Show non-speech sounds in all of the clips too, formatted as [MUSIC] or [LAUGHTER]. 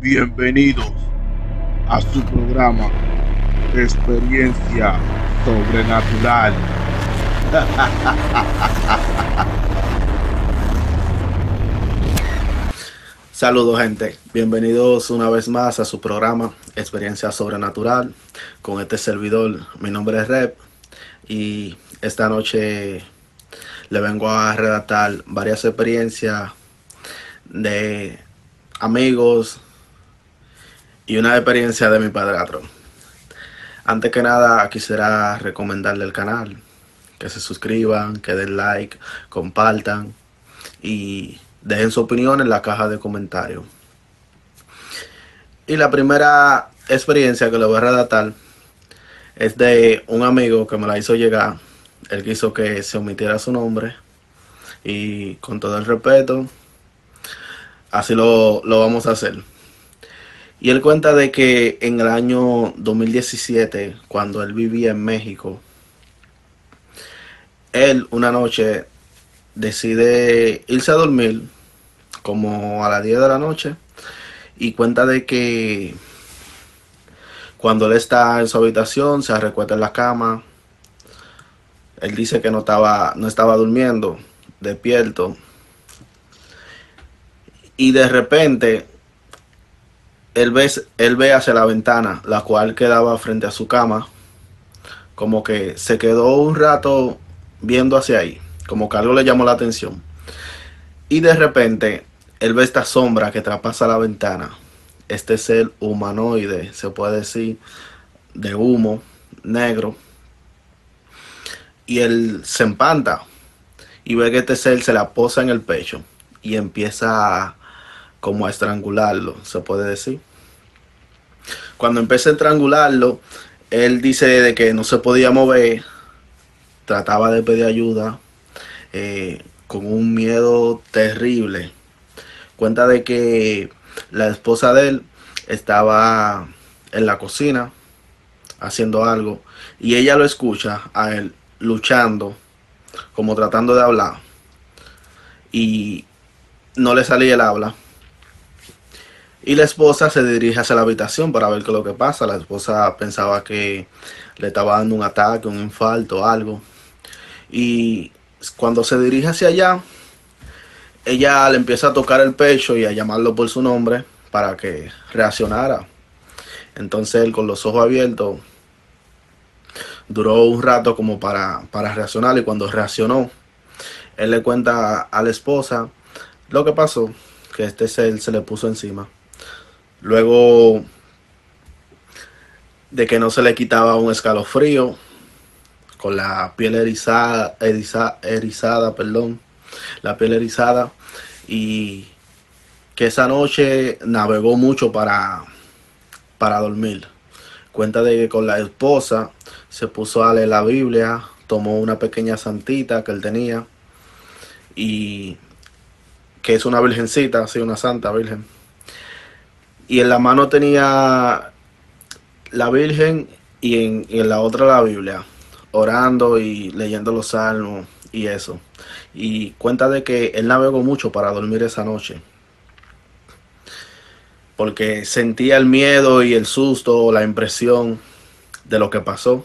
Bienvenidos a su programa Experiencia Sobrenatural. Saludos gente, bienvenidos una vez más a su programa Experiencia Sobrenatural con este servidor. Mi nombre es Rep y esta noche le vengo a redactar varias experiencias de amigos y una experiencia de mi padrastro. Antes que nada quisiera recomendarle el canal, que se suscriban, que den like, compartan y dejen su opinión en la caja de comentarios. Y la primera experiencia que le voy a redactar es de un amigo que me la hizo llegar. Él quiso que se omitiera su nombre. Y con todo el respeto, así lo, lo vamos a hacer. Y él cuenta de que en el año 2017, cuando él vivía en México, él una noche decide irse a dormir como a las 10 de la noche y cuenta de que cuando él está en su habitación se recuesta en la cama. Él dice que no estaba no estaba durmiendo despierto. Y de repente él ve, él ve hacia la ventana la cual quedaba frente a su cama como que se quedó un rato viendo hacia ahí como que algo le llamó la atención y de repente él ve esta sombra que traspasa la ventana. Este ser humanoide, se puede decir, de humo negro. Y él se empanta y ve que este ser se la posa en el pecho y empieza a, como a estrangularlo, se puede decir. Cuando empieza a estrangularlo, él dice de que no se podía mover, trataba de pedir ayuda, eh, con un miedo terrible cuenta de que la esposa de él estaba en la cocina haciendo algo y ella lo escucha a él luchando, como tratando de hablar y no le salía el habla. Y la esposa se dirige hacia la habitación para ver qué es lo que pasa. La esposa pensaba que le estaba dando un ataque, un infarto, algo. Y cuando se dirige hacia allá, ella le empieza a tocar el pecho y a llamarlo por su nombre para que reaccionara. Entonces él con los ojos abiertos duró un rato como para, para reaccionar y cuando reaccionó, él le cuenta a la esposa lo que pasó, que este ser se le puso encima. Luego de que no se le quitaba un escalofrío, con la piel erizada, erizada perdón, la piel erizada y que esa noche navegó mucho para, para dormir. Cuenta de que con la esposa se puso a leer la Biblia, tomó una pequeña santita que él tenía y que es una virgencita, así una santa virgen. Y en la mano tenía la Virgen y en, en la otra la Biblia, orando y leyendo los salmos y eso. Y cuenta de que él navegó mucho para dormir esa noche. Porque sentía el miedo y el susto, la impresión de lo que pasó.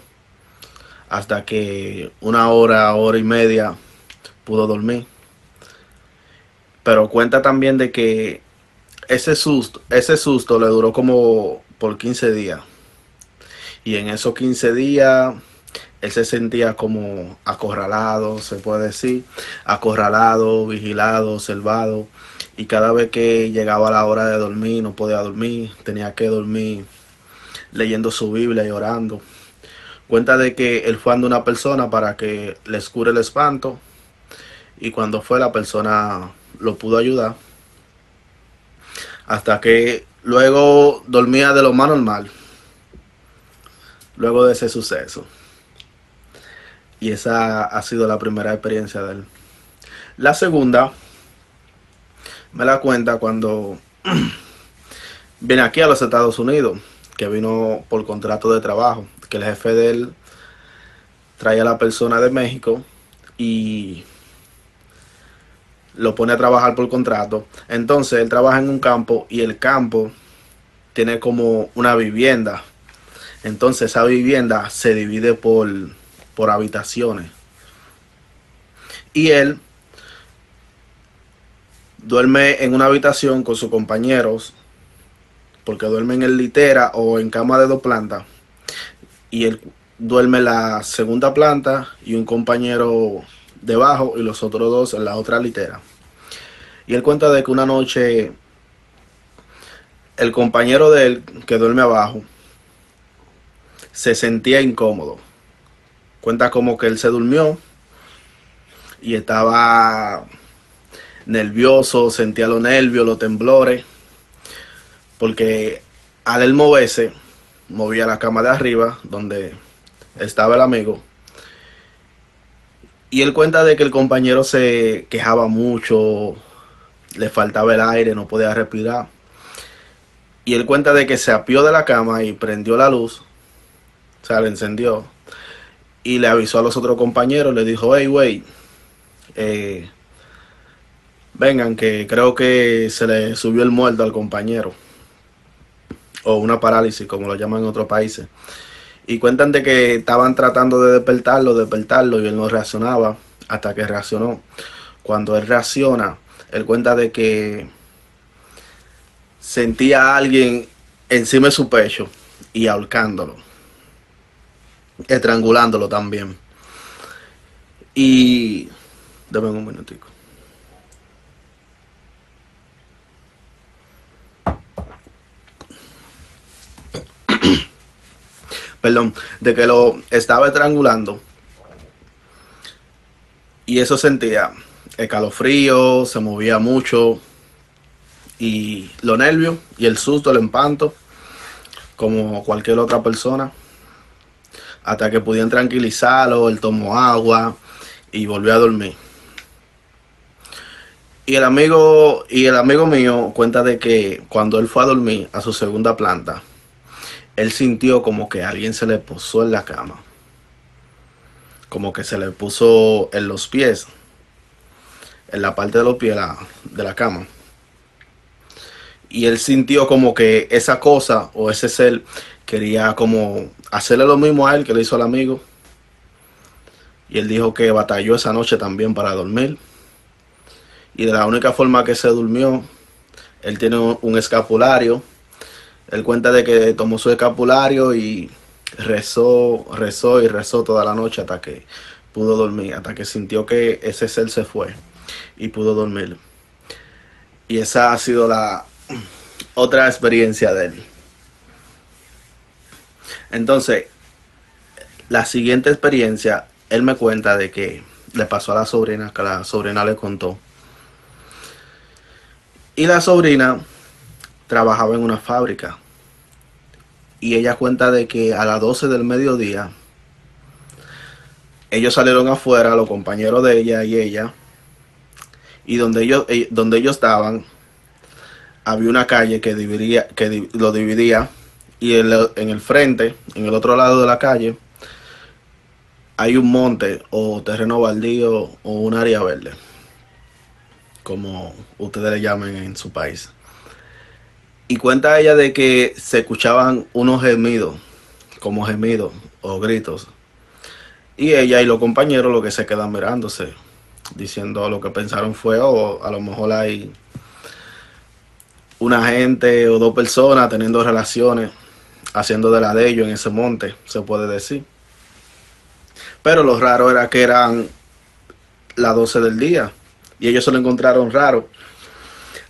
Hasta que una hora, hora y media pudo dormir. Pero cuenta también de que ese susto, ese susto le duró como por 15 días. Y en esos 15 días él se sentía como acorralado, se puede decir, acorralado, vigilado, observado. Y cada vez que llegaba la hora de dormir, no podía dormir, tenía que dormir leyendo su Biblia y orando. Cuenta de que él fue a una persona para que les cure el espanto. Y cuando fue la persona lo pudo ayudar. Hasta que luego dormía de lo más normal. Luego de ese suceso. Y esa ha sido la primera experiencia de él. La segunda me la cuenta cuando [CLEARS THROAT] viene aquí a los Estados Unidos, que vino por contrato de trabajo, que el jefe de él trae a la persona de México y lo pone a trabajar por contrato. Entonces él trabaja en un campo y el campo tiene como una vivienda. Entonces esa vivienda se divide por, por habitaciones. Y él duerme en una habitación con sus compañeros, porque duerme en el litera o en cama de dos plantas. Y él duerme la segunda planta y un compañero debajo y los otros dos en la otra litera. Y él cuenta de que una noche el compañero de él que duerme abajo se sentía incómodo. Cuenta como que él se durmió y estaba nervioso, sentía los nervios, los temblores, porque al él moverse, movía la cama de arriba, donde estaba el amigo, y él cuenta de que el compañero se quejaba mucho, le faltaba el aire, no podía respirar. Y él cuenta de que se apió de la cama y prendió la luz, o sea, le encendió, y le avisó a los otros compañeros, le dijo, hey, güey, eh, vengan, que creo que se le subió el muerto al compañero. O una parálisis, como lo llaman en otros países. Y cuentan de que estaban tratando de despertarlo, despertarlo, y él no reaccionaba hasta que reaccionó. Cuando él reacciona, él cuenta de que sentía a alguien encima de su pecho y ahorcándolo, estrangulándolo también. Y... Dame un minutico. Perdón, de que lo estaba estrangulando. Y eso sentía escalofrío, se movía mucho. Y los nervios y el susto, el empanto, como cualquier otra persona. Hasta que pudieran tranquilizarlo, él tomó agua y volvió a dormir. Y el amigo, y el amigo mío cuenta de que cuando él fue a dormir a su segunda planta, él sintió como que alguien se le posó en la cama. Como que se le puso en los pies. En la parte de los pies de la, cama. Y él sintió como que esa cosa o ese ser quería como hacerle lo mismo a él que le hizo al amigo. Y él dijo que batalló esa noche también para dormir. Y de la única forma que se durmió, él tiene un escapulario él cuenta de que tomó su escapulario y rezó, rezó y rezó toda la noche hasta que pudo dormir, hasta que sintió que ese ser se fue y pudo dormir. Y esa ha sido la otra experiencia de él. Entonces, la siguiente experiencia, él me cuenta de que le pasó a la sobrina, que la sobrina le contó. Y la sobrina trabajaba en una fábrica. Y ella cuenta de que a las 12 del mediodía, ellos salieron afuera, los compañeros de ella y ella, y donde ellos, eh, donde ellos estaban, había una calle que, dividía, que lo dividía, y en el frente, en el otro lado de la calle, hay un monte o terreno baldío o un área verde, como ustedes le llamen en su país. Y cuenta ella de que se escuchaban unos gemidos, como gemidos o gritos. Y ella y los compañeros lo que se quedan mirándose, diciendo lo que pensaron fue, o oh, a lo mejor hay una gente o dos personas teniendo relaciones, haciendo de la de ellos en ese monte, se puede decir. Pero lo raro era que eran las 12 del día y ellos se lo encontraron raro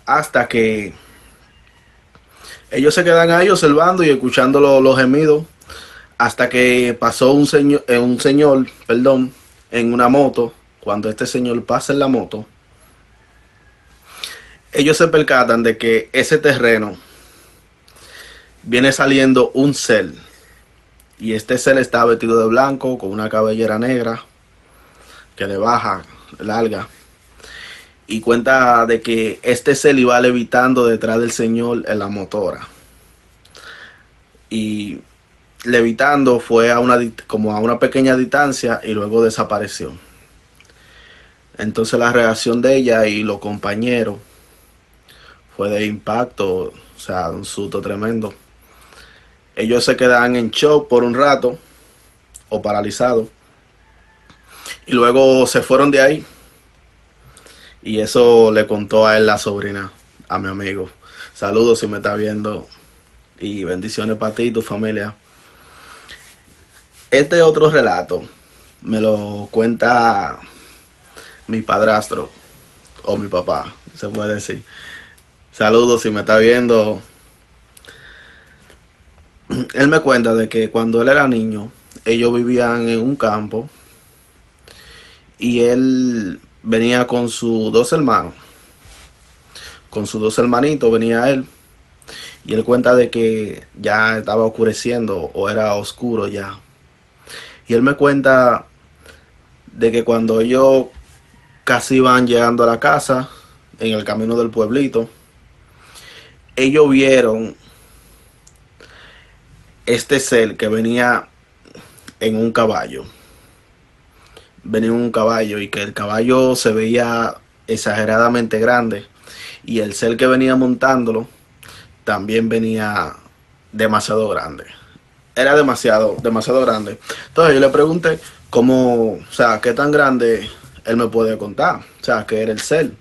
hasta que ellos se quedan ahí observando y escuchando los, gemidos hasta que pasó un señor, eh, un señor, perdón, en una moto. Cuando este señor pasa en la moto, ellos se percatan de que ese terreno viene saliendo un cel. Y este cel está vestido de blanco, con una cabellera negra, que le baja, larga y cuenta de que este se iba levitando detrás del Señor en la motora. Y levitando fue a una, como a una pequeña distancia y luego desapareció. Entonces la reacción de ella y los compañeros fue de impacto, sea, un susto tremendo. Ellos se quedan en shock por un rato o paralizados. Y luego se fueron de ahí. Y eso le contó a él la sobrina, a mi amigo. Saludos si me está viendo. Y bendiciones para ti y tu familia. Este otro relato me lo cuenta mi padrastro o mi papá, se puede decir. Saludos si me está viendo. Él me cuenta de que cuando él era niño, ellos vivían en un campo y él venía con sus dos hermanos. Con sus dos hermanitos venía él. Y él cuenta de que ya estaba oscureciendo o era oscuro ya. Y él me cuenta de que cuando ellos casi iban llegando a la casa, en el camino del pueblito, ellos vieron este ser que venía en un caballo. Venía en un caballo y que el caballo se veía exageradamente grande y el ser que venía montándolo también venía demasiado grande era demasiado, demasiado grande. Entonces yo le pregunté cómo, o sea, qué tan grande él me puede contar, o sea, que era el ser.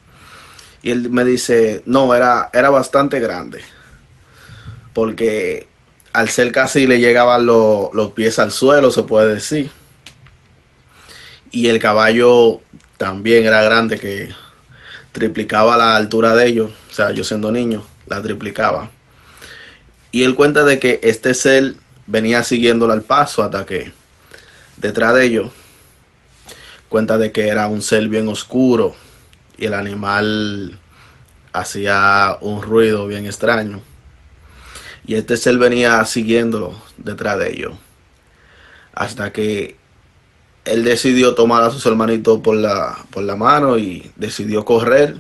Y él me dice, no, era, era bastante grande, porque al ser casi le llegaban los pies al suelo, se puede decir. Y el caballo también era grande, que triplicaba la altura de ellos, o sea, yo siendo niño, la triplicaba. Y él cuenta de que este ser venía siguiéndolo al paso hasta que detrás de ellos cuenta de que era un ser bien oscuro y el animal hacía un ruido bien extraño. Y este ser venía siguiéndolo detrás de ellos. Hasta que él decidió tomar a sus hermanitos por la, por la mano y decidió correr.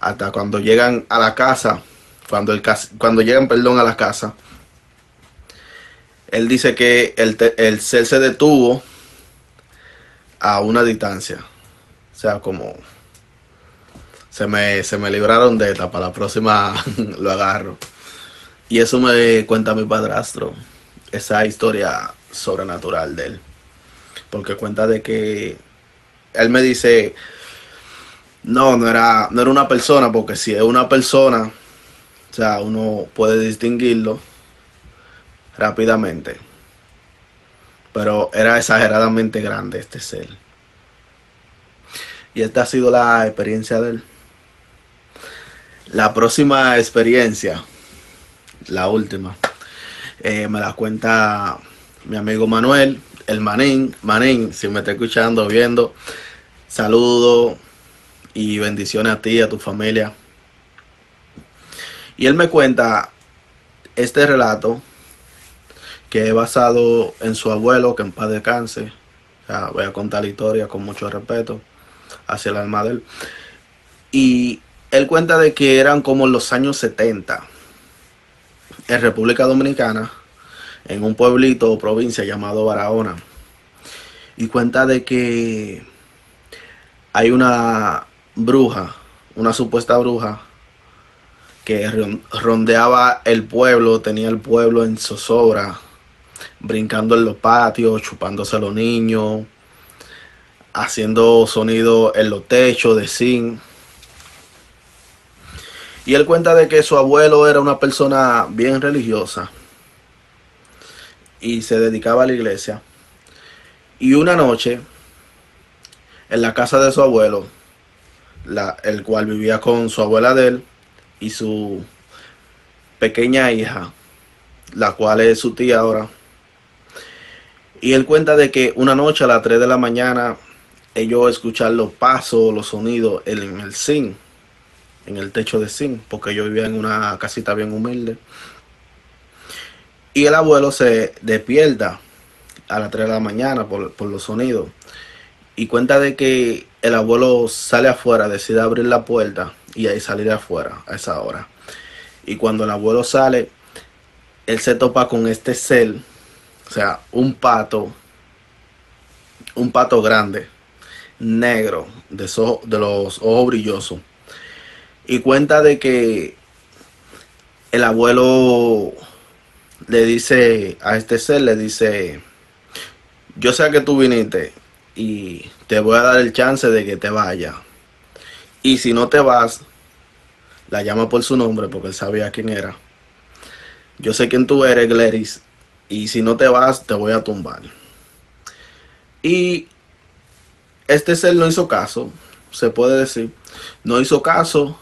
Hasta cuando llegan a la casa, cuando, el, cuando llegan, perdón, a la casa, él dice que el, el ser se detuvo a una distancia. O sea, como se me, se me libraron de esta, para la próxima [LAUGHS] lo agarro. Y eso me cuenta mi padrastro, esa historia sobrenatural de él. Porque cuenta de que él me dice, no, no era, no era una persona, porque si es una persona, o sea, uno puede distinguirlo rápidamente. Pero era exageradamente grande este ser. Y esta ha sido la experiencia de él. La próxima experiencia, la última, eh, me la cuenta mi amigo Manuel, el Manín. Manín, si me está escuchando, viendo, saludo y bendiciones a ti a tu familia. Y él me cuenta este relato que es basado en su abuelo, que en paz descanse. O voy a contar la historia con mucho respeto hacia el alma de él. Y él cuenta de que eran como los años 70 en República Dominicana, en un pueblito o provincia llamado Barahona. Y cuenta de que hay una bruja, una supuesta bruja, que rondeaba el pueblo, tenía el pueblo en zozobra brincando en los patios, chupándose a los niños, haciendo sonido en los techos de zinc. Y él cuenta de que su abuelo era una persona bien religiosa y se dedicaba a la iglesia. Y una noche, en la casa de su abuelo, el cual vivía con su abuela de él y su pequeña hija, la cual es su tía ahora, y él cuenta de que una noche a las 3 de la mañana ellos escuchan los pasos, los sonidos en el zinc, en el techo de zinc, porque yo vivía en una casita bien humilde. Y el abuelo se despierta a las 3 de la mañana por, por los sonidos. Y cuenta de que el abuelo sale afuera, decide abrir la puerta y ahí salir afuera a esa hora. Y cuando el abuelo sale, él se topa con este ser o sea, un pato, un pato grande, negro, de, de los ojos brillosos. Y cuenta de que el abuelo le dice a este ser, le dice, yo sé que tú viniste y te voy a dar el chance de que te vaya. Y si no te vas, la llama por su nombre porque él sabía quién era. Yo sé quién tú eres, Gleris, y si no te vas, te voy a tumbar. Y este ser no hizo caso, se puede decir, no hizo caso.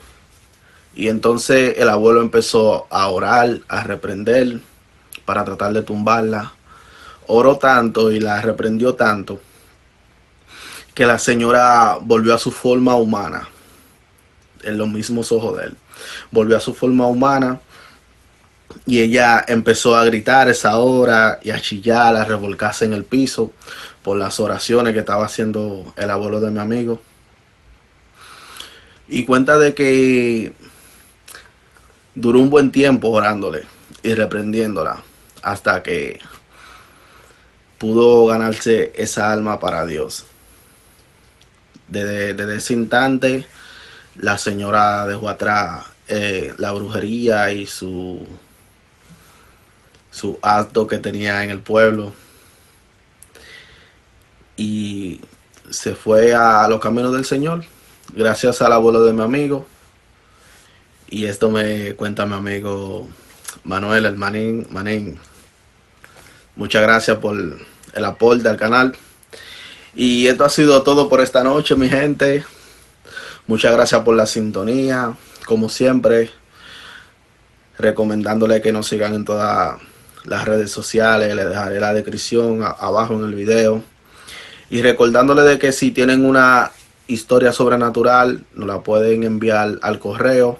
Y entonces el abuelo empezó a orar, a reprender para tratar de tumbarla. Oró tanto y la reprendió tanto que la señora volvió a su forma humana, en los mismos ojos de él. Volvió a su forma humana y ella empezó a gritar esa hora y a chillar, a revolcarse en el piso por las oraciones que estaba haciendo el abuelo de mi amigo. Y cuenta de que duró un buen tiempo orándole y reprendiéndola hasta que pudo ganarse esa alma para Dios. Desde, ese instante, la señora dejó atrás eh, la brujería y su, su acto que tenía en el pueblo y se fue a los caminos del Señor gracias al abuelo de mi amigo y esto me cuenta mi amigo Manuel, el Manín. Manín. Muchas gracias por el aporte al canal. Y esto ha sido todo por esta noche, mi gente. Muchas gracias por la sintonía. Como siempre, recomendándole que nos sigan en todas las redes sociales. Le dejaré la descripción abajo en el video. Y recordándole de que si tienen una historia sobrenatural, nos la pueden enviar al correo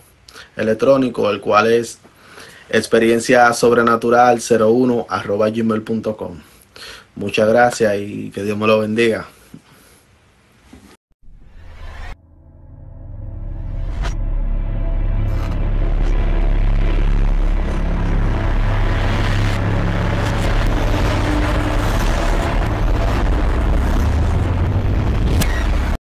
electrónico, el cual es experiencia sobrenatural 01 arroba gmail.com. Muchas gracias y que Dios me lo bendiga.